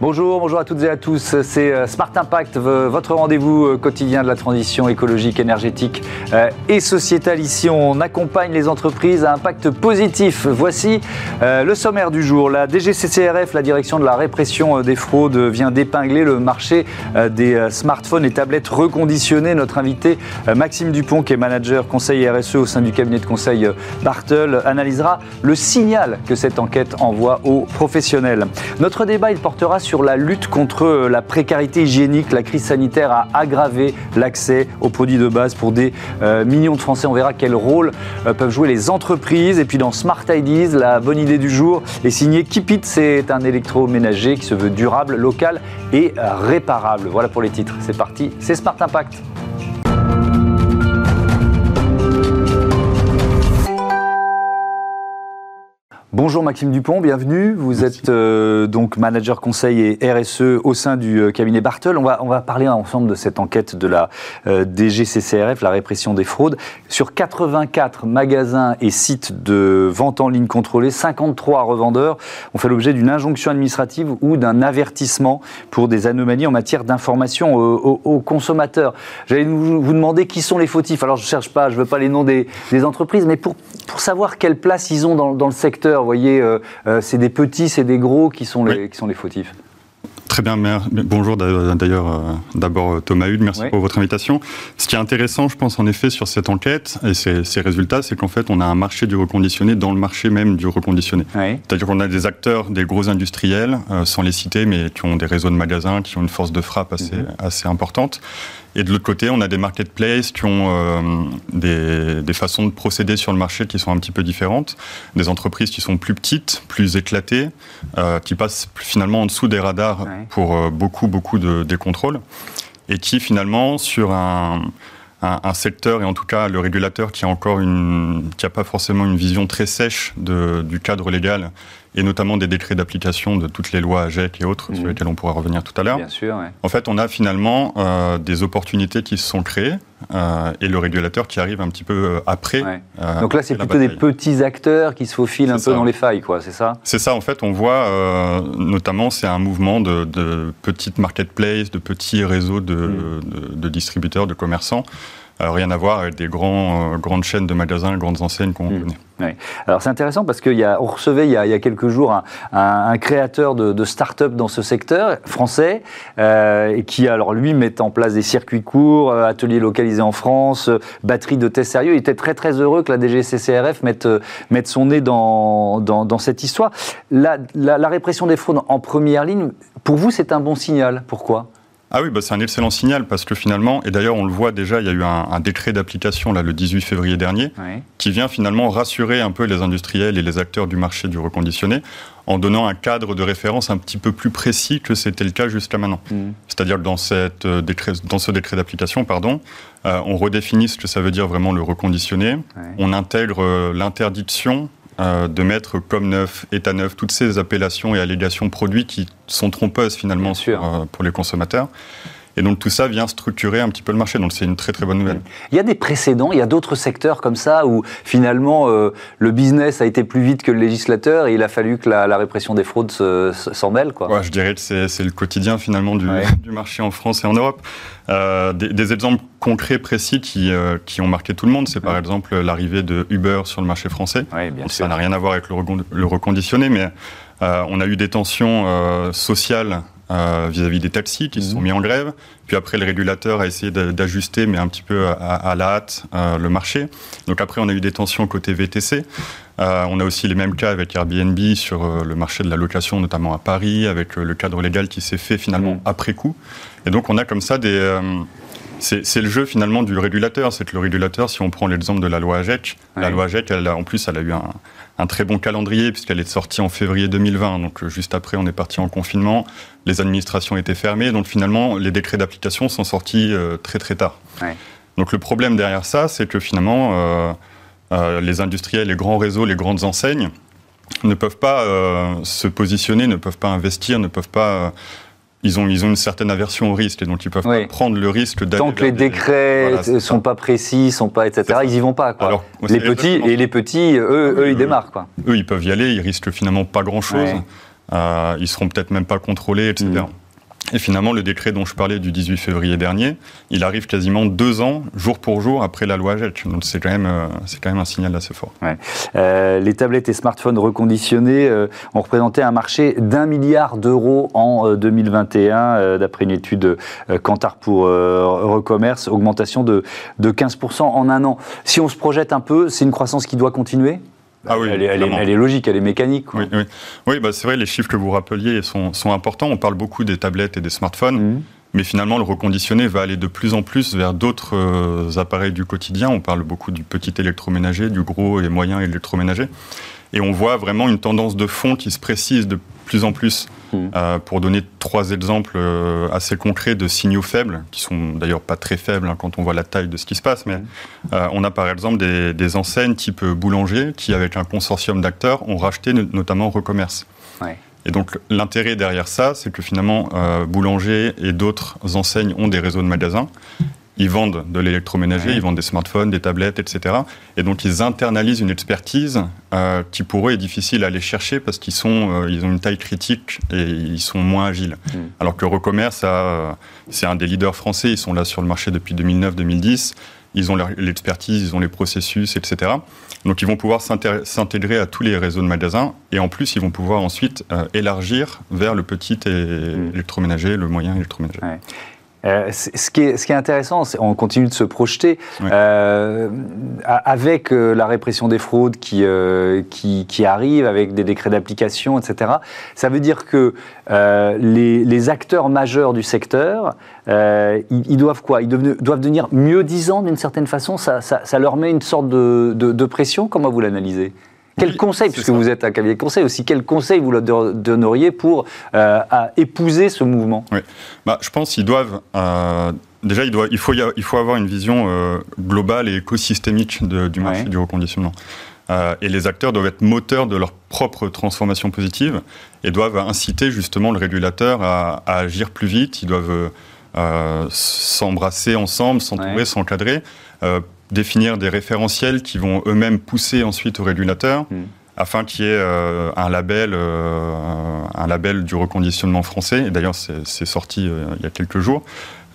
Bonjour, bonjour à toutes et à tous. C'est euh, Smart Impact, votre rendez-vous euh, quotidien de la transition écologique, énergétique euh, et sociétale. Ici, on accompagne les entreprises à impact positif. Voici le sommaire du jour. La DGCCRF, la direction de la répression des fraudes, vient d'épingler le marché des smartphones et tablettes reconditionnés. Notre invité, Maxime Dupont, qui est manager conseil RSE au sein du cabinet de conseil Bartel, analysera le signal que cette enquête envoie aux professionnels. Notre débat, il portera sur sur la lutte contre euh, la précarité hygiénique. La crise sanitaire a aggravé l'accès aux produits de base pour des euh, millions de Français. On verra quel rôle euh, peuvent jouer les entreprises. Et puis dans Smart Ideas, la bonne idée du jour est signée Keep C'est un électroménager qui se veut durable, local et réparable. Voilà pour les titres. C'est parti, c'est Smart Impact. Bonjour Maxime Dupont, bienvenue. Vous êtes euh, donc manager conseil et RSE au sein du euh, cabinet Bartel. On va, on va parler ensemble de cette enquête de la euh, DGCCRF, la répression des fraudes. Sur 84 magasins et sites de vente en ligne contrôlés, 53 revendeurs ont fait l'objet d'une injonction administrative ou d'un avertissement pour des anomalies en matière d'information aux, consommateurs. J'allais vous, vous, demander qui sont les fautifs. Alors je ne cherche pas, je ne veux pas les noms des, des, entreprises, mais pour, pour savoir quelle place ils ont dans, dans le secteur voyez, euh, euh, c'est des petits, c'est des gros qui sont les, qui sont les fautifs. Très bien, bonjour d'ailleurs euh, d'abord Thomas Hude, merci pour votre invitation. Ce qui est intéressant, je pense en effet sur cette enquête et ces, résultats, c'est qu'en fait on a un marché du reconditionné dans le marché même du reconditionné. C'est-à-dire qu'on a des acteurs, des gros industriels, sans les citer, mais qui ont des réseaux de magasins, qui ont une force de frappe assez, mhm. assez importante. Et de l'autre côté, on a des marketplaces qui ont euh, des, façons de procéder sur le marché qui sont un petit peu différentes, des entreprises qui sont plus petites, plus éclatées, euh, qui passent finalement en dessous des radars pour euh, beaucoup, beaucoup de, des contrôles, et qui finalement, sur un, un, secteur et en tout cas le régulateur qui a encore une, qui a pas forcément une vision très sèche de, du cadre légal et notamment des décrets d'application de toutes les lois AGEC et autres sur mhm. lesquelles on pourra revenir tout à l'heure. Bien sûr. En fait, on a finalement euh, des opportunités qui se sont créées euh, et le régulateur qui arrive un petit peu euh, après. Donc là, c'est plutôt des petits acteurs qui se faufilent un peu dans les failles, quoi. C'est ça? C'est ça. En fait, on voit notamment c'est un mouvement de, de, petites marketplaces, de petits réseaux de, de distributeurs, de commerçants euh, rien à voir avec des grands, euh, grandes chaînes de magasins, grandes enseignes qu'on hmm. connaît. Alors c'est intéressant parce qu'on recevait il y, a, il y, a, quelques jours un, un, créateur de, de start-up dans ce secteur français euh, qui alors lui met en place des circuits courts, euh, ateliers localisés en France, batterie de tests sérieux. Il était très très heureux que la DGCCRF mette, mette son nez dans, dans, dans cette histoire. La, la, la répression des fraudes en première ligne, pour vous c'est un bon signal. Pourquoi? Ah oui, bah c'est un excellent signal parce que finalement, et d'ailleurs on le voit déjà, il y a eu un, décret d'application là le 18 février dernier qui vient finalement rassurer un peu les industriels et les acteurs du marché du reconditionné en donnant un cadre de référence un petit peu plus précis que c'était le cas jusqu'à maintenant. Mmh. C'est-à-dire que dans, cette euh, décret, dans ce décret d'application, pardon, euh, on redéfinit ce que ça veut dire vraiment le reconditionné, on intègre euh, l'interdiction euh, de mettre comme neuf, état neuf, toutes ces appellations et allégations produits qui sont trompeuses finalement pour les consommateurs. Et donc tout ça vient structurer un petit peu le marché. Donc c'est une très très bonne nouvelle. Il y a des précédents, il y a d'autres secteurs comme ça où finalement euh, le business a été plus vite que le législateur et il a fallu que la, répression des fraudes s'en mêle. Quoi. Ouais, je dirais que c'est le quotidien finalement du, du, marché en France et en Europe. Euh, des, exemples concrets, précis qui, euh, qui ont marqué tout le monde, c'est par exemple l'arrivée de Uber sur le marché français. bien ça n'a rien à voir avec le, reconditionné, mais on a eu des tensions sociales euh, vis-à-vis des taxis qui se sont mhm. mis en grève. Puis après, le régulateur a essayé d'ajuster, mais un petit peu à, la hâte, euh, le marché. Donc après, on a eu des tensions côté VTC. Euh, on a aussi les mêmes cas avec Airbnb sur le marché de la location, notamment à Paris, avec le cadre légal qui s'est fait finalement mhm. après coup. Et donc, on a comme ça des c'est le jeu finalement du régulateur. C'est que le régulateur, si on prend l'exemple de la loi AGEC, la loi AGEC, elle en plus, elle a eu un, un très bon calendrier puisqu'elle est sortie en février 2020. Donc euh, juste après, on est parti en confinement. Les administrations étaient fermées. Donc finalement, les décrets d'application sont sortis euh, très très tard. Donc le problème derrière ça, c'est que finalement, euh, les industriels, les grands réseaux, les grandes enseignes ne peuvent pas se positionner, ne peuvent pas investir, ne peuvent pas ils ont, ils ont une certaine aversion au risque et donc ils peuvent pas prendre le risque d'aller. Tant que les décrets ne sont pas précis, sont pas etc. Ils y vont pas. Quoi. les petits et les petits, eux, eux, ils démarrent quoi. Eux, ils peuvent y aller, ils risquent finalement pas grand chose. euh, ils seront peut-être même pas contrôlés, etc. Et finalement, le décret dont je parlais du 18 février dernier, il arrive quasiment deux ans, jour pour jour, après la loi GET. Donc c'est quand, même, euh, quand même un signal assez fort. Euh, les tablettes et smartphones reconditionnés euh, ont représenté un marché d'un milliard d'euros en 2021, d'après une étude Kantar pour Recommerce, augmentation de 15% en un an. Si on se projette un peu, c'est une croissance qui doit continuer? Ah oui, elle, est, logique, elle est mécanique. Oui, oui. oui bah, c'est vrai, les chiffres que vous rappeliez sont, sont, importants. On parle beaucoup des tablettes et des smartphones. Mhm. Mais finalement, le reconditionné va aller de plus en plus vers d'autres euh, appareils du quotidien. On parle beaucoup du petit électroménager, du gros et moyen électroménager. Et on voit vraiment une tendance de fond qui se précise de plus en plus. Hmm. Euh, pour donner trois exemples euh, assez concrets de signaux faibles, qui sont d'ailleurs pas très faibles hein, quand on voit la taille de ce qui se passe, mais euh, on a par exemple des, enseignes type boulanger qui, avec un consortium d'acteurs, ont racheté notamment Recommerce. Et donc l'intérêt derrière ça, c'est que finalement, Boulanger et d'autres enseignes ont des réseaux de magasins ils vendent de l'électroménager, ils vendent des smartphones, des tablettes, etc. Et donc ils internalisent une expertise euh, qui pour eux est difficile à aller chercher parce qu'ils sont, euh, ils ont une taille critique et ils sont moins agiles. Hmm. Alors que Recommerce, euh, c'est un des leaders français, ils sont là sur le marché depuis 2009-2010. Ils ont l'expertise, ils ont les processus, etc. Donc ils vont pouvoir s'intégrer à tous les réseaux de magasins et en plus ils vont pouvoir ensuite élargir vers le petit hmm. électroménager, le moyen électroménager. Euh, ce, qui est, ce, qui est, intéressant, on continue de se projeter euh, avec euh, la répression des fraudes qui, qui, qui, arrive, avec des décrets d'application, etc. Ça veut dire que les, les, acteurs majeurs du secteur, ils, doivent quoi? Ils doivent, devenir mieux disants d'une certaine façon? Ça, ça, ça, leur met une sorte de, de, de pression? Comment vous l'analysez? Quel conseil, puisque vous êtes un cabinet de conseil aussi, quel conseil vous leur donneriez pour euh, épouser ce mouvement? Oui. bah, Je pense qu'ils doivent. Euh, déjà, il, doit, il, faut il faut avoir une vision euh, globale et écosystémique du marché du reconditionnement. et les acteurs doivent être moteurs de leur propre transformation positive et doivent inciter justement le régulateur à, agir plus vite. Ils doivent s'embrasser ensemble, s'entourer, s'encadrer définir des référentiels qui vont eux-mêmes pousser ensuite au régulateur. Hmm. afin qu'il y ait euh, un label, euh, un label du reconditionnement français. Et d'ailleurs, c'est sorti euh, il y a quelques jours.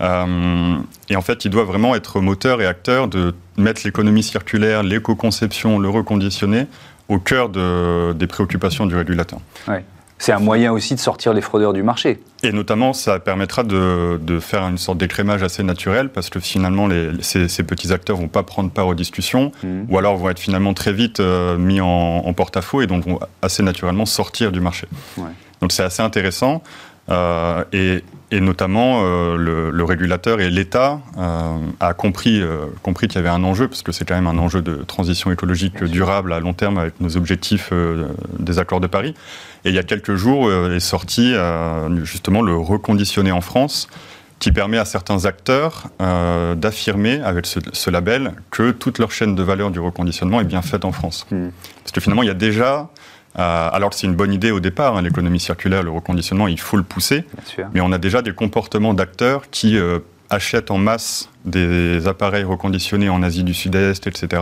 et en fait, il doit vraiment être moteur et acteur de mettre l'économie circulaire, l'éco-conception, le reconditionné au cœur de, des préoccupations du régulateur. Ouais. C'est un moyen aussi de sortir les fraudeurs du marché. Et notamment, ça permettra de, faire une sorte d'écrémage assez naturel parce que finalement, ces, petits acteurs vont pas prendre part aux discussions mmh. ou alors vont être finalement très vite euh, mis en, porte-à-faux et donc vont assez naturellement sortir du marché. Donc c'est assez intéressant. Euh, et, notamment, euh, le, régulateur et l'État euh, a compris, compris qu'il y avait un enjeu, parce que c'est quand même un enjeu de transition écologique durable à long terme avec nos objectifs des accords de Paris. Et il y a quelques jours est sorti justement le reconditionné en France, qui permet à certains acteurs d'affirmer avec ce, label que toute leur chaîne de valeur du reconditionnement est bien faite en France. Hmm. Parce que finalement, il y a déjà alors que c'est une bonne idée au départ, hein, l'économie circulaire, le reconditionnement, il faut le pousser. Mais on a déjà des comportements d'acteurs qui euh, achètent en masse des appareils reconditionnés en Asie du Sud-Est, etc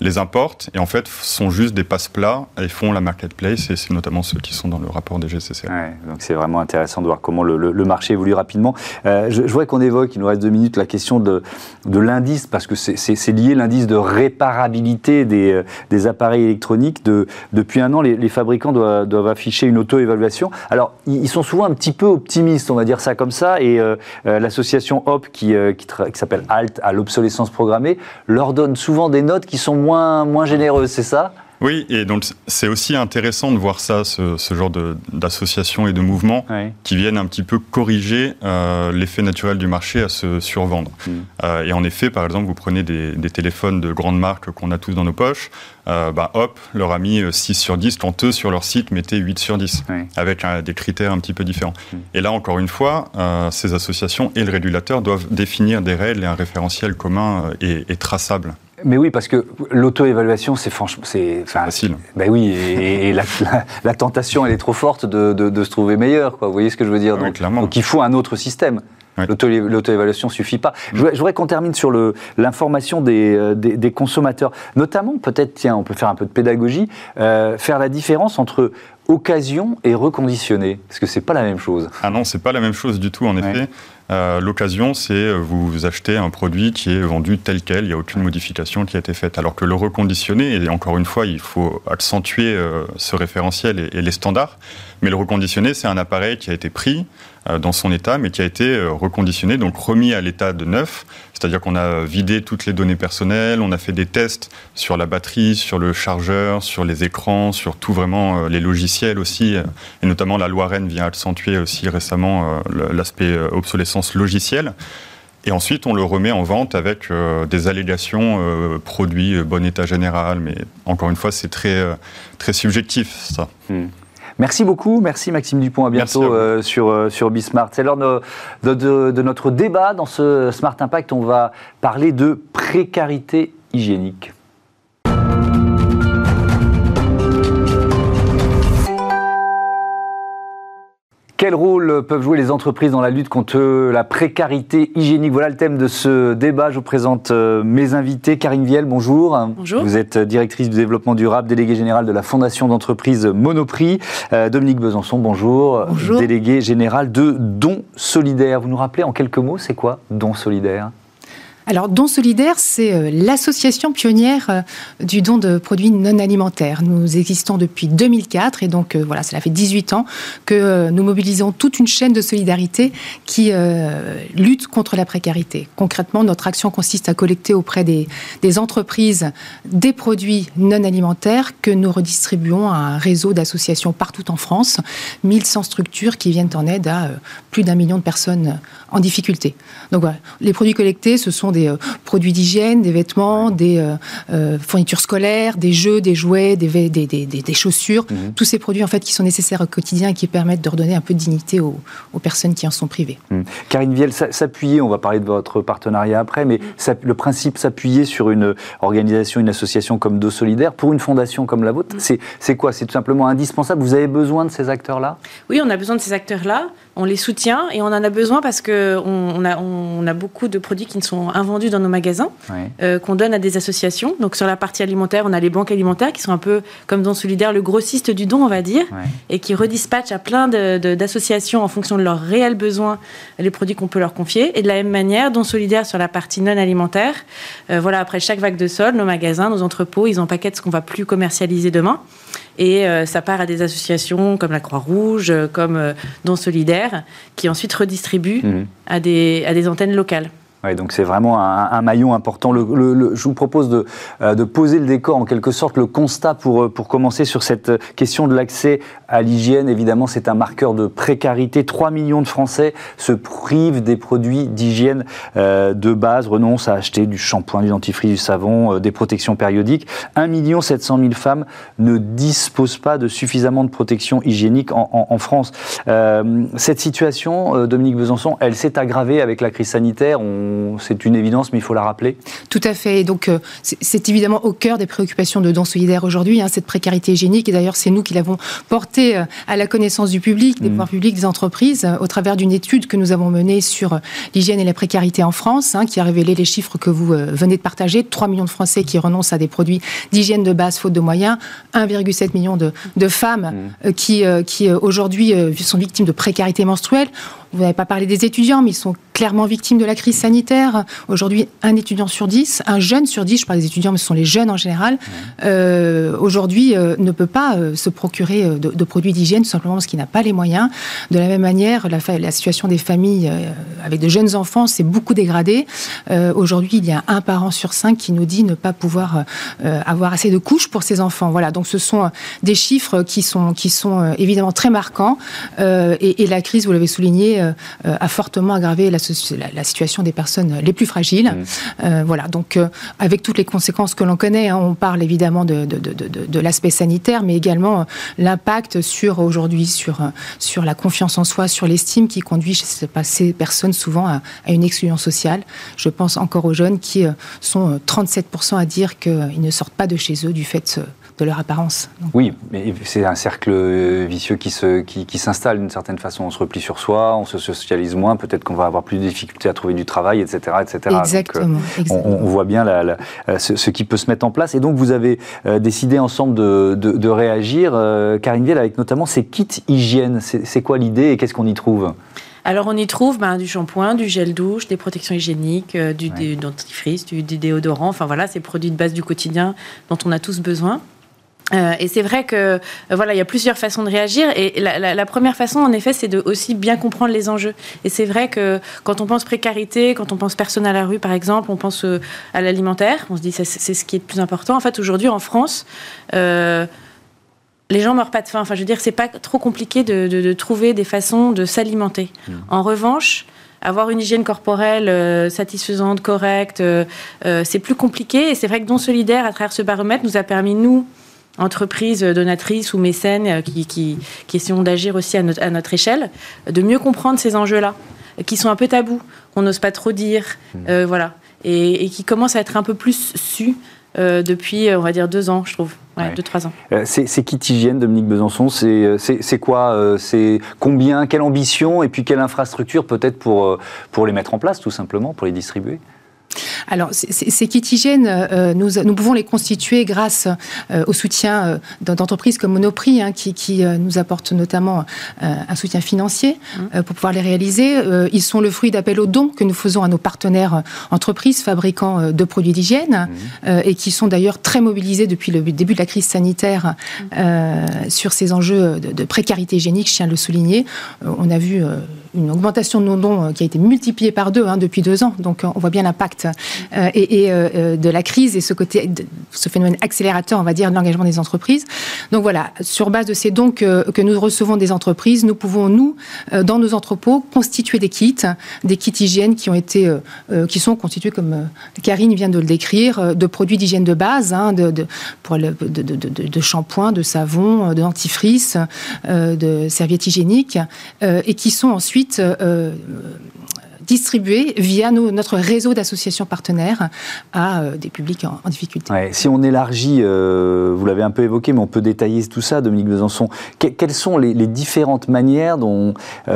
les importent et en fait sont juste des passe-plats et font la marketplace et c'est notamment ceux qui sont dans le rapport des GCC. donc c'est vraiment intéressant de voir comment le, marché évolue rapidement. Euh, je, voudrais qu'on évoque, il nous reste deux minutes, la question de, l'indice parce que c'est lié l'indice de réparabilité des, euh, appareils électroniques. De, depuis un an, les, fabricants doivent, afficher une auto-évaluation. Alors ils, sont souvent un petit peu optimistes, on va dire ça comme ça, et euh, l'association HOP qui, qui, s'appelle HALT à l'obsolescence programmée leur donne souvent des notes qui sont moins moins, généreuse, c'est ça? Oui, et donc c'est aussi intéressant de voir ça, ce, genre d'associations et de mouvements qui viennent un petit peu corriger euh, l'effet naturel du marché à se survendre. Mm. Euh, et en effet, par exemple, vous prenez des, téléphones de grandes marques qu'on a tous dans nos poches, euh, bah, hop, leur a mis 6 sur 10, quand eux, sur leur site, mettaient 8 sur 10, avec des critères un petit peu différents. Mm. Et là, encore une fois, ces associations et le régulateur doivent définir des règles et un référentiel commun et traçable. Mais oui, parce que l'auto-évaluation, c'est franchement, c'est facile. Ben oui, et, la, tentation, elle est trop forte de, se trouver meilleur. Quoi. Vous voyez ce que je veux dire? Donc, donc, il faut un autre système. L'auto-évaluation ne suffit pas. Je voudrais, qu'on termine sur l'information des, des, consommateurs. Notamment, peut-être, tiens, on peut faire un peu de pédagogie, faire la différence entre occasion et reconditionné Parce que c'est pas la même chose? Ah non, c'est pas la même chose du tout, en effet. Euh, l'occasion, c'est euh, vous achetez un produit qui est vendu tel quel, il n'y a aucune modification qui a été faite. Alors que le reconditionné, et encore une fois, il faut accentuer euh, ce référentiel et, les standards, mais le reconditionné, c'est un appareil qui a été pris dans son état, mais qui a été reconditionné, donc remis à l'état de neuf, c'est-à-dire qu'on a vidé toutes les données personnelles, on a fait des tests sur la batterie, sur le chargeur, sur les écrans, sur tout vraiment les logiciels aussi, et notamment la loi Rennes vient accentuer aussi récemment l'aspect obsolescence logiciel. Et ensuite, on le remet en vente avec euh, des allégations euh, produits euh, bon état général. Mais encore une fois, c'est très, très subjectif, ça. Hmm. Merci beaucoup. Merci Maxime Dupont. À bientôt sur, sur Bismart. C'est l'heure de, de, notre débat. Dans ce Smart Impact, on va parler de précarité hygiénique. Quel rôle peuvent jouer les entreprises dans la lutte contre la précarité hygiénique? Voilà le thème de ce débat. Je vous présente euh, mes invités. Karine Viel, bonjour. Bonjour. Vous êtes directrice du développement durable, déléguée générale de la Fondation d'entreprise Monoprix. Euh, Dominique Besançon, bonjour. Bonjour. Délégué général de Don Solidaire. Vous nous rappelez en quelques mots, c'est quoi Don Solidaire alors, Don Solidaire, c'est euh, l'association pionnière euh, du don de produits non alimentaires. Nous existons depuis 2004 et donc euh, voilà, cela fait 18 ans que nous mobilisons toute une chaîne de solidarité qui lutte contre la précarité. Concrètement, notre action consiste à collecter auprès des, des entreprises des produits non alimentaires que nous redistribuons à un réseau d'associations partout en France, 1100 structures qui viennent en aide à plus d'un million de personnes en difficulté. Donc voilà, les produits collectés, ce sont des euh, produits d'hygiène, des vêtements, des euh, euh, fournitures scolaires, des jeux, des jouets, des, des, des, des chaussures, mhm. tous ces produits en fait qui sont nécessaires au quotidien et qui permettent de redonner un peu de dignité aux, aux personnes qui en sont privées. Mhm. Karine Viel, s'appuyer, on va parler de votre partenariat après, mais le principe s'appuyer sur une organisation, une association comme Do Solidaire, pour une fondation comme la vôtre, mhm. c'est quoi? C'est tout simplement indispensable? Vous avez besoin de ces acteurs-là? Oui, on a besoin de ces acteurs-là on les soutient et on en a besoin parce qu'on on a, on a beaucoup de produits qui ne sont invendus dans nos magasins, euh, qu'on donne à des associations. Donc sur la partie alimentaire, on a les banques alimentaires qui sont un peu comme Don Solidaire, le grossiste du don, on va dire, et qui redispatchent à plein d'associations en fonction de leurs réels besoins les produits qu'on peut leur confier. Et de la même manière, Don Solidaire sur la partie non alimentaire, euh, voilà, après chaque vague de sol, nos magasins, nos entrepôts, ils empaquettent ce qu'on va plus commercialiser demain. Et euh, ça part à des associations comme la Croix-Rouge, euh, comme euh, Don Solidaire, qui ensuite redistribuent mmh. à, des, à des antennes locales. Ouais, donc c'est vraiment un, maillon important. Le, je vous propose de, euh, de, poser le décor, en quelque sorte, le constat pour, euh, pour commencer sur cette question de l'accès à l'hygiène. Évidemment, c'est un marqueur de précarité. 3 millions de Français se privent des produits d'hygiène euh, de base, renoncent à acheter du shampoing, du dentifrice, du savon, des protections périodiques. 1 million 700 000 femmes ne disposent pas de suffisamment de protection hygiénique en, en, en France. cette situation, Dominique Besançon, elle s'est aggravée avec la crise sanitaire. C'est une évidence, mais il faut la rappeler. Tout à fait. donc, euh, c'est évidemment au cœur des préoccupations de Don Solidaire aujourd'hui, hein, cette précarité hygiénique. Et d'ailleurs, c'est nous qui l'avons portée euh, à la connaissance du public, des mmh. pouvoirs publics, des entreprises, euh, au travers d'une étude que nous avons menée sur l'hygiène et la précarité en France, hein, qui a révélé les chiffres que vous venez de partager. 3 millions de Français qui renoncent à des produits d'hygiène de base faute de moyens, 1,7 million de, femmes mmh. qui, qui aujourd'hui sont victimes de précarité menstruelle. Vous n'avez pas parlé des étudiants, mais ils sont clairement victimes de la crise sanitaire. Aujourd'hui, un étudiant sur dix, un jeune sur dix, je parle des étudiants, mais ce sont les jeunes en général, euh, aujourd'hui euh, ne peut pas euh, se procurer de, produits d'hygiène tout simplement parce qu'il n'a pas les moyens. De la même manière, la, la situation des familles avec de jeunes enfants s'est beaucoup dégradée. Aujourd'hui, il y a un parent sur cinq qui nous dit ne pas pouvoir avoir assez de couches pour ses enfants. Voilà, donc ce sont des chiffres qui sont, qui sont évidemment très marquants. Et, et, la crise, vous l'avez souligné, a fortement aggravé la la, situation des personnes les plus fragiles. Mmh. Euh, voilà, donc euh, avec toutes les conséquences que l'on connaît, hein, on parle évidemment de, de, l'aspect sanitaire, mais également euh, l'impact sur aujourd'hui sur, sur la confiance en soi, sur l'estime qui conduit chez ces personnes souvent à, une exclusion sociale. Je pense encore aux jeunes qui sont 37% à dire qu'ils ne sortent pas de chez eux du fait de leur apparence. Oui, mais c'est un cercle vicieux qui, se, qui, qui s'installe d'une certaine façon. On se replie sur soi, on se socialise moins, peut-être qu'on va avoir plus de difficultés à trouver du travail, etc. etc. Exactement. On, voit bien la, ce, qui peut se mettre en place. Et donc, vous avez décidé ensemble de, de, réagir, Karine Vielle, avec notamment ces kits hygiène. C'est, quoi l'idée et qu'est-ce qu'on y trouve? Alors on y trouve ben, du shampoing, du gel douche, des protections hygiéniques, euh, du, dentifrice, du, déodorant, enfin voilà, ces produits de base du quotidien dont on a tous besoin. Euh, et c'est vrai que euh, voilà, il y a plusieurs façons de réagir. Et la, première façon, en effet, c'est de aussi bien comprendre les enjeux. Et c'est vrai que quand on pense précarité, quand on pense personne à la rue, par exemple, on pense à l'alimentaire. On se dit c'est ce qui est le plus important. En fait, aujourd'hui, en France les gens meurent pas de faim. Enfin, je veux dire, c'est pas trop compliqué de, trouver des façons de s'alimenter. Mmh. En revanche, avoir une hygiène corporelle euh, satisfaisante, correcte, euh, euh, c'est plus compliqué. Et c'est vrai que Don Solidaire, à travers ce baromètre, nous a permis, nous, entreprises donatrices ou mécènes qui, qui, qui essayons d'agir aussi à notre, à notre, échelle, de mieux comprendre ces enjeux-là, qui sont un peu tabous, qu'on n'ose pas trop dire, mmh. voilà, et, et, qui commencent à être un peu plus su depuis, on va dire, deux ans, je trouve. Ouais, 2-3 ans. Euh, c'est qui hygiène, Dominique Besançon? Euh, C'est quoi euh, C'est combien Quelle ambition Et puis quelle infrastructure peut-être pour, pour les mettre en place, tout simplement, pour les distribuer? Alors, ces kits hygiène, euh, nous, nous, pouvons les constituer grâce euh, au soutien euh, d'entreprises comme Monoprix, hein, qui, qui nous apportent notamment un soutien financier mmh. pour pouvoir les réaliser. ils sont le fruit d'appels aux dons que nous faisons à nos partenaires entreprises fabricants de produits d'hygiène mmh. et qui sont d'ailleurs très mobilisés depuis le début de la crise sanitaire mmh. sur ces enjeux de, de, précarité hygiénique, je tiens à le souligner. on a vu une augmentation de nos dons euh, qui a été multipliée par deux hein, depuis deux ans. Donc euh, on voit bien l'impact euh, et, de la crise et ce côté, ce phénomène accélérateur, on va dire, de l'engagement des entreprises. Donc voilà, sur base de ces dons que, nous recevons des entreprises, nous pouvons nous, dans nos entrepôts, constituer des kits, des kits hygiène qui ont été, qui sont constitués comme Karine vient de le décrire, de produits d'hygiène de base, hein, de, de, de, shampoing, de savon, de dentifrice, de serviettes hygiéniques, et qui sont ensuite euh, euh, distribués via notre réseau d'associations partenaires à euh, des publics en, difficulté. si on élargit, vous l'avez un peu évoqué, mais on peut détailler tout ça, Dominique Besançon. quelles sont les, différentes manières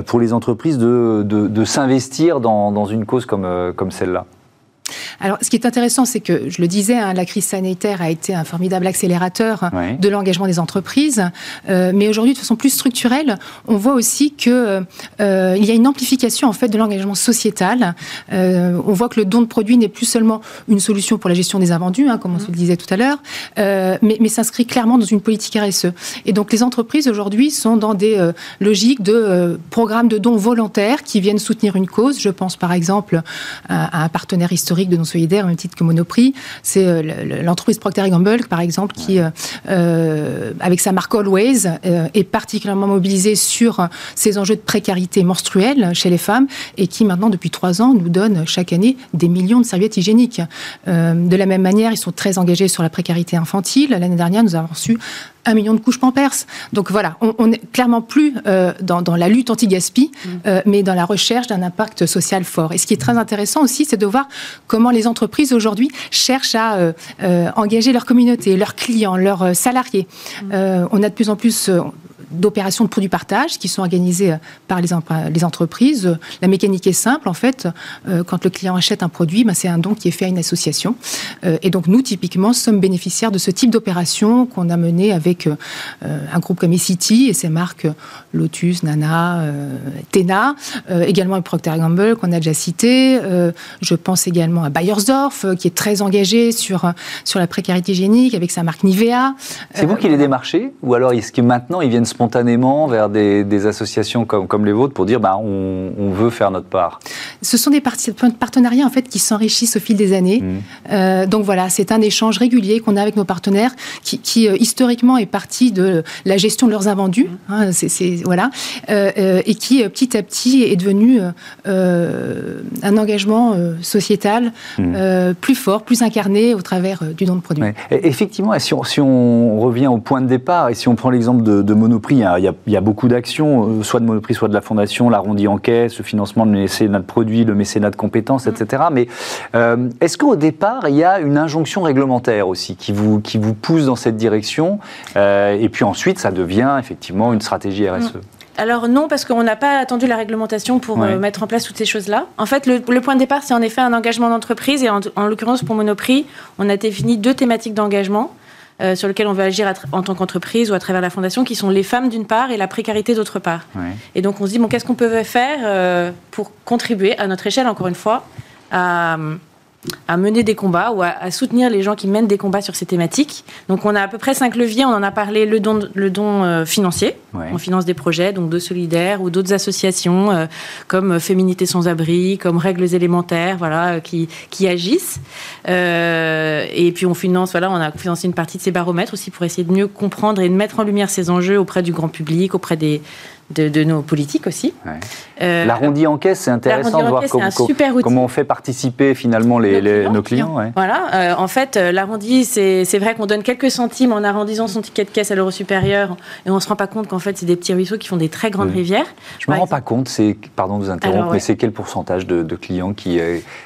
pour les entreprises de, s'investir dans, une cause comme celle-là? Alors, ce qui est intéressant, c'est que, je le disais, hein, la crise sanitaire a été un formidable accélérateur de l'engagement des entreprises. Euh, mais aujourd'hui, de façon plus structurelle, on voit aussi qu'il euh, y a une amplification en fait de l'engagement sociétal. Euh, on voit que le don de produits n'est plus seulement une solution pour la gestion des invendus, hein, comme on se le disait tout à l'heure, mais, mais s'inscrit clairement dans une politique RSE. Et donc, les entreprises aujourd'hui sont dans des logiques de programmes de dons volontaires qui viennent soutenir une cause. Je pense par exemple à, à un partenaire historique de nos solidaire, au même titre que Monoprix. C'est euh, l'entreprise Procter Gamble, par exemple, qui, euh, euh, avec sa marque Always, est particulièrement mobilisée sur ces enjeux de précarité menstruelle chez les femmes et qui, maintenant, depuis trois ans, nous donne chaque année des millions de serviettes hygiéniques. de la même manière, ils sont très engagés sur la précarité infantile. L'année dernière, nous avons reçu un million de couches Pampers. Donc voilà, on n'est clairement plus euh, dans, la lutte anti-gaspi, mm. euh, mais dans la recherche d'un impact social fort. Et ce qui est très intéressant aussi, c'est de voir comment les entreprises aujourd'hui cherchent à euh, engager leur communauté, leurs clients, leurs salariés. Mm. on a de plus en plus d'opérations de produits partage qui sont organisées euh, par les, les, entreprises. La mécanique est simple, en fait. Euh, quand le client achète un produit, ben, c'est un don qui est fait à une association. Euh, et donc, nous, typiquement, sommes bénéficiaires de ce type d'opération qu'on a mené avec un groupe comme eCity et ses marques Lotus, Nana, Tena, également avec Procter Gamble, qu'on a déjà cité. je pense également à Bayersdorf, qui est très engagé sur, sur la précarité hygiénique avec sa marque Nivea. C'est vous qui les démarchez Ou alors est-ce que maintenant ils viennent spontanément vers des, associations comme, comme les vôtres pour dire bah, on, veut faire notre part Ce sont des partenariats en fait qui s'enrichissent au fil des années. Mmh. Euh, donc voilà, c'est un échange régulier qu'on a avec nos partenaires qui, euh, historiquement est parti de la gestion de leurs invendus, mmh. hein, voilà, euh, et qui petit à petit est devenu un engagement sociétal mmh. plus fort, plus incarné au travers du don de produits. Effectivement, si on, si on, revient au point de départ et si on prend l'exemple de, de Monoprix Monoprix, il y, a, beaucoup d'actions, soit de Monoprix, soit de la Fondation, l'arrondi en caisse, le financement de mécénat de produits, le mécénat de compétences, etc. Mais est-ce qu'au départ, il y a une injonction réglementaire aussi qui vous, qui vous pousse dans cette direction Et puis ensuite, ça devient effectivement une stratégie RSE alors non, parce qu'on n'a pas attendu la réglementation pour euh, mettre en place toutes ces choses-là. En fait, le, point de départ, c'est en effet un engagement d'entreprise. Et en, l'occurrence, pour Monoprix, on a défini deux thématiques d'engagement. Euh, sur lesquelles on veut agir en tant qu'entreprise ou à travers la fondation, qui sont les femmes d'une part et la précarité d'autre part. Et donc on se dit, bon, qu'est-ce qu'on peut faire euh, pour contribuer à notre échelle, encore une fois, à, à mener des combats ou à, soutenir les gens qui mènent des combats sur ces thématiques. Donc on a à peu près cinq leviers, on en a parlé, le don, le don euh, financier, on finance des projets, donc de solidaires ou d'autres associations euh, comme Féminité sans abri, comme Règles élémentaires, voilà, qui, qui agissent. Euh, et puis on finance, voilà, on a financé une partie de ces baromètres aussi pour essayer de mieux comprendre et de mettre en lumière ces enjeux auprès du grand public, auprès des, de, nos politiques aussi. Euh, L'arrondi en caisse, c'est intéressant de voir comment on fait participer finalement les, nos clients. Voilà, euh, en fait, euh, l'arrondi, c'est vrai qu'on donne quelques centimes en arrondissant son ticket de caisse à l'euro supérieur et on ne se rend pas compte qu'en fait, c'est des petits ruisseaux qui font des très grandes rivières. Je ne me rends pas compte, pardon de vous interrompre, mais c'est quel pourcentage de, clients qui.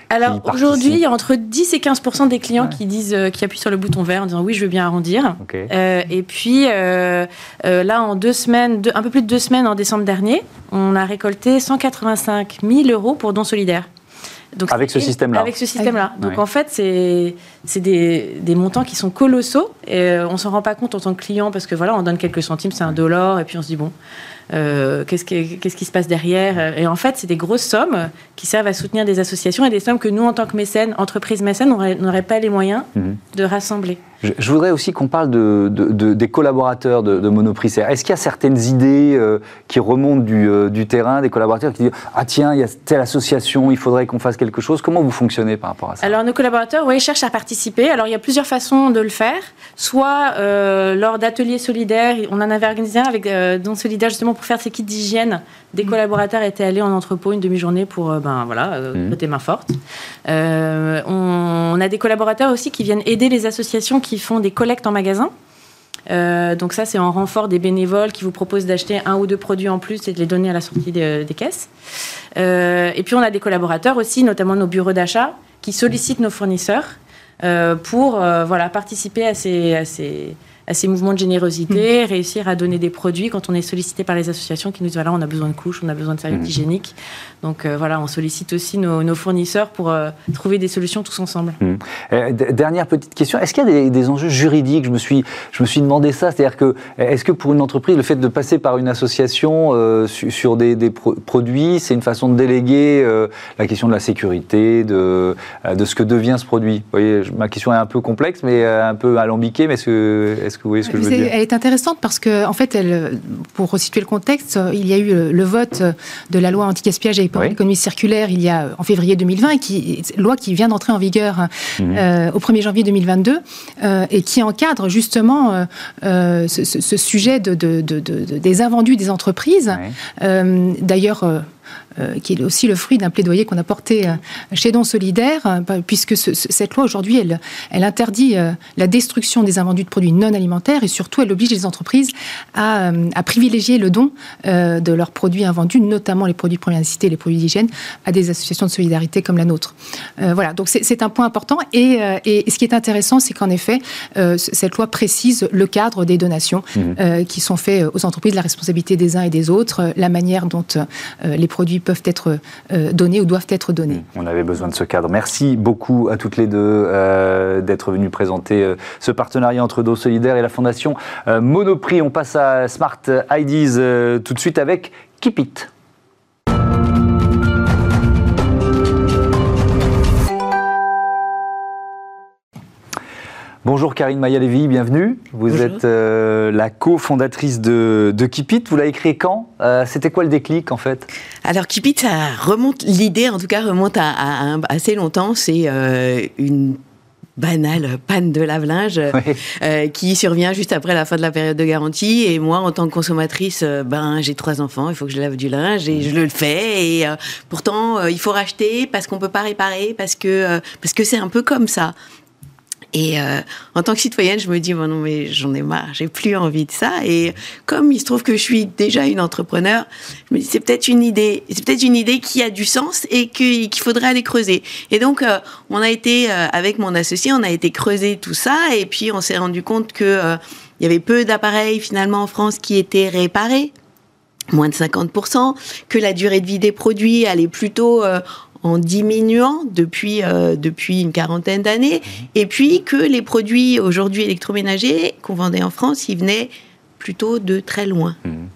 Alors aujourd'hui, il y a entre 10 et 15 des clients qui disent, qui appuient sur le bouton vert en disant oui, je veux bien arrondir. et puis là, en deux semaines, un peu plus de deux semaines, en décembre dernier, on a récolté 185 000 euros pour dons solidaires. Donc, avec ce système-là. Avec ce système-là. Donc en fait, c'est des, des, montants qui sont colossaux et euh, on s'en rend pas compte en tant que client parce que voilà, on donne quelques centimes, c'est un dollar et puis on se dit bon, euh, qu'est-ce, qui, se passe derrière? Et en fait, c'est des grosses sommes qui servent à soutenir des associations et des sommes que nous, en tant que mécènes, entreprises mécènes, n'auraient pas les moyens mhm. de rassembler. Je, voudrais aussi qu'on parle de, des collaborateurs de, de Monoprix. Est-ce qu'il y a certaines idées euh, qui remontent du, euh, du, terrain, des collaborateurs qui disent Ah tiens, il y a telle association, il faudrait qu'on fasse quelque chose Comment vous fonctionnez par rapport à ça? Alors, nos collaborateurs, oui, cherchent à participer. Alors, il y a plusieurs façons de le faire. Soit euh, lors d'ateliers solidaires, on en avait organisé un avec euh, Don Solidaire justement pour faire ces kits d'hygiène. Des mmh. collaborateurs étaient allés en entrepôt une demi-journée pour ben, voilà, mmh. main forte. On, on a des collaborateurs aussi qui viennent aider les associations qui font des collectes en magasin. Euh, donc ça, c'est en renfort des bénévoles qui vous proposent d'acheter un ou deux produits en plus et de les donner à la sortie des, caisses. Euh, et puis on a des collaborateurs aussi, notamment nos bureaux d'achat, qui sollicitent nos fournisseurs euh, pour voilà, participer à ces, à ces, à ces mouvements de générosité, mmh. réussir à donner des produits quand on est sollicité par les associations qui nous disent voilà, on a besoin de couches, on a besoin de serviettes mmh. hygiéniques. Donc euh, voilà, on sollicite aussi nos, fournisseurs pour euh, trouver des solutions tous ensemble. Mmh. Euh, dernière petite question, est-ce qu'il y a des, enjeux juridiques? Je me, suis, je me suis demandé ça, c'est-à-dire que est-ce que pour une entreprise, le fait de passer par une association sur des, produits, c'est une façon de déléguer la question de la sécurité, de, de ce que devient ce produit? Vous voyez, ma question est un peu complexe, mais un peu alambiquée, mais est-ce que, est que vous voyez ce que je veux dire? Elle est intéressante parce que, en fait, elle, pour resituer le contexte, il y a eu le, vote de la loi anti-gaspillage et l'économie circulaire il y a en février 2020, et qui, loi qui vient d'entrer en vigueur mhm. euh, au 1er janvier 2022 euh, et qui encadre justement euh, ce, sujet de, des invendus des entreprises. D'ailleurs, euh, qui est aussi le fruit d'un plaidoyer qu'on a porté euh, chez Don Solidaire, euh, puisque cette loi aujourd'hui, elle, elle interdit la destruction des invendus de produits non alimentaires et surtout elle oblige les entreprises à, à privilégier le don de leurs produits invendus, notamment les produits de première nécessité, les produits d'hygiène, à des associations de solidarité comme la nôtre. voilà, donc c'est un point important. Et, et, ce qui est intéressant, c'est qu'en effet, cette loi précise le cadre des donations mmh. qui sont faites aux entreprises, la responsabilité des uns et des autres, la manière dont les produits peuvent être euh, donnés ou doivent être donnés. On avait besoin de ce cadre. Merci beaucoup à toutes les deux euh, d'être venues présenter euh, ce partenariat entre Dos Solidaire et la Fondation Monoprix. On passe à Smart IDs tout de suite avec Keep It. Bonjour Karine Maya-Lévy, bienvenue. Vous êtes euh, la cofondatrice de, de Kipit. Vous l'avez créé quand? Euh, C'était quoi le déclic en fait? Alors Kipit, ça remonte, l'idée en tout cas remonte à, assez longtemps. C'est euh, une banale panne de lave-linge qui survient juste après la fin de la période de garantie. Et moi en tant que consommatrice ben j'ai trois enfants. Il faut que je lave du linge et je le fais. Et pourtant il faut racheter parce qu'on peut pas réparer parce que parce que c'est un peu comme ça Et euh, en tant que citoyenne, je me dis, bon, non, mais j'en ai marre, j'ai plus envie de ça. Et comme il se trouve que je suis déjà une entrepreneur, je me dis, c'est peut-être une idée, c'est peut-être une idée qui a du sens et qu'il faudrait aller creuser. Et donc, euh, on a été, euh, avec mon associé, on a été creuser tout ça. Et puis, on s'est rendu compte que il y avait peu d'appareils, finalement, en France qui étaient réparés moins de 50%, que la durée de vie des produits allait plutôt en diminuant depuis, euh, depuis une quarantaine d'années, et puis que les produits aujourd'hui électroménagers qu'on vendait en France, ils venaient plutôt de très loin. Mhm.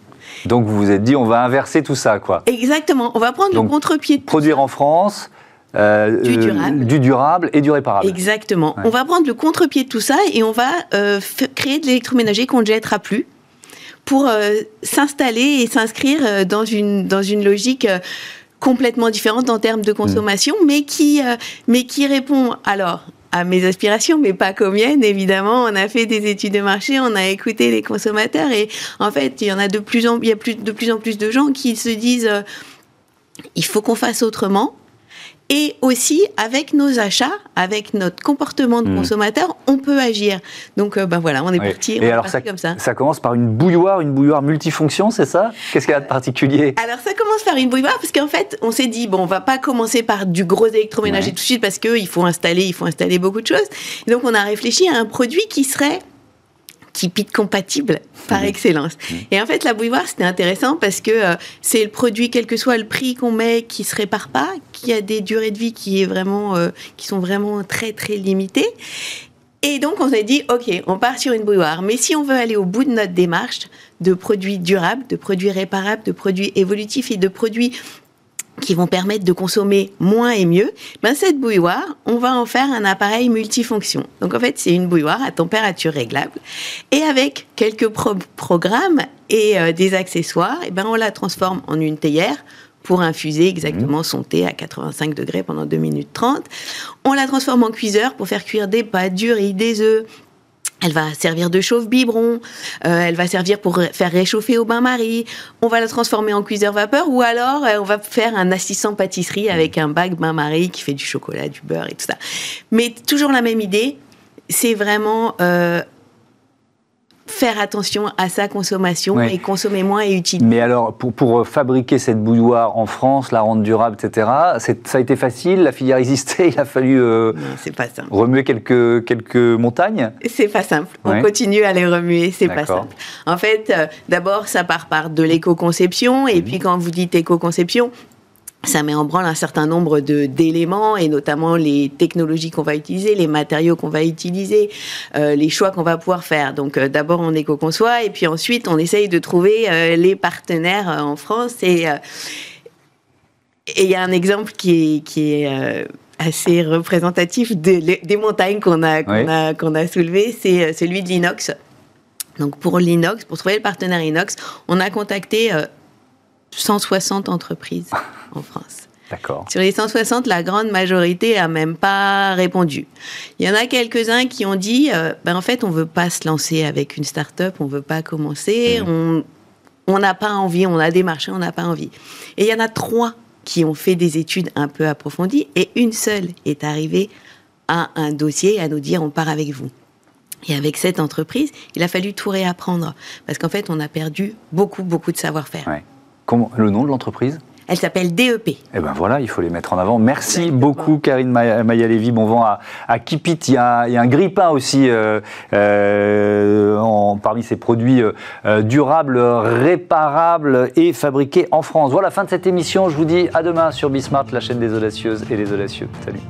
Donc vous vous êtes dit, on va inverser tout ça, quoi. Exactement, on va prendre le contre-pied de Produire en France, euh, du, durable. du, durable. et du réparable. Exactement. On va prendre le contre-pied de tout ça et on va euh, créer de l'électroménager qu'on ne jettera plus pour s'installer et s'inscrire dans une, dans une logique complètement différente en termes de consommation, mm. mais qui, euh, mais qui répond alors à mes aspirations, mais pas qu'aux miennes, évidemment. On a fait des études de marché, on a écouté les consommateurs et en fait, il y en a de plus en, il y a plus, de plus en plus de gens qui se disent euh, il faut qu'on fasse autrement. Et aussi, avec nos achats, avec notre comportement de hmm. consommateur, on peut agir. Donc, ben voilà, on est parti. Et alors, ça, comme ça. Ça commence par une bouilloire, une bouilloire multifonction, c'est ça? Qu'est-ce qu'il y a de particulier? Alors, ça commence par une bouilloire parce qu'en fait, on s'est dit, bon, on va pas commencer par du gros électroménager tout de suite parce qu'il faut installer, il faut installer beaucoup de choses. donc, on a réfléchi à un produit qui serait typique compatible par excellence. Et en fait, la bouilloire, c'était intéressant parce que euh, c'est le produit, quel que soit le prix qu'on met, qui se répare pas, qui a des durées de vie qui, est vraiment, euh, qui sont vraiment très, très limitées. Et donc, on s'est dit, OK, on part sur une bouilloire. Mais si on veut aller au bout de notre démarche de produits durables, de produits réparables, de produits évolutifs et de produits qui vont permettre de consommer moins et mieux, ben cette bouilloire, on va en faire un appareil multifonction. Donc en fait, c'est une bouilloire à température réglable et avec quelques programmes et euh, des accessoires, et ben on la transforme en une théière pour infuser exactement mmh. son thé à 85 degrés pendant 2 minutes 30. On la transforme en cuiseur pour faire cuire des pâtes, du riz, des œufs, elle va servir de chauffe-biberon, euh, elle va servir pour faire réchauffer au bain-marie, on va la transformer en cuiseur vapeur ou alors euh, on va faire un assistant pâtisserie avec un bac bain-marie qui fait du chocolat, du beurre et tout ça. Mais toujours la même idée, c'est vraiment euh, faire attention à sa consommation et consommer moins et utiliser. Mais alors, pour, pour euh, fabriquer cette bouilloire en France, la rendre durable, etc., ça a été facile? La filière existait Il a fallu euh, pas remuer quelques, quelques montagnes? C'est pas simple. On continue à les remuer, c'est pas simple. En fait, euh, d'abord, ça part par de l'éco-conception. Et mhm. puis, quand vous dites éco-conception, ça met en branle un certain nombre de d'éléments et notamment les technologies qu'on va utiliser, les matériaux qu'on va utiliser, euh, les choix qu'on va pouvoir faire. Donc euh, d'abord on éco-conçoit et puis ensuite on essaye de trouver euh, les partenaires en France et et il y a un exemple qui est, qui est assez représentatif des montagnes qu'on a qu'on a qu'on a soulevées, c'est celui de l'inox. Donc pour l'inox, pour trouver le partenaire inox, on a contacté 160 entreprises en France. D'accord. Sur les 160, la grande majorité a même pas répondu. Il y en a quelques-uns qui ont dit, euh, ben en fait, on veut pas se lancer avec une start-up, on veut pas commencer, mmh. on n'a pas envie, on a des marchés, on n'a pas envie. Et il y en a trois qui ont fait des études un peu approfondies et une seule est arrivée à un dossier à nous dire on part avec vous. Et avec cette entreprise, il a fallu tout réapprendre parce qu'en fait, on a perdu beaucoup, beaucoup de savoir-faire. Ouais. Comment, le nom de l'entreprise? Elle s'appelle DEP. Eh ben voilà, il faut les mettre en avant. Merci beaucoup, Karine Maya-Lévy. Bon vent à, à Kipit. Il y, a, un grippin aussi euh, euh, en, parmi ces produits euh, durables, réparables et fabriqués en France. Voilà, fin de cette émission. Je vous dis à demain sur Bismart, la chaîne des audacieuses et des audacieux. Salut.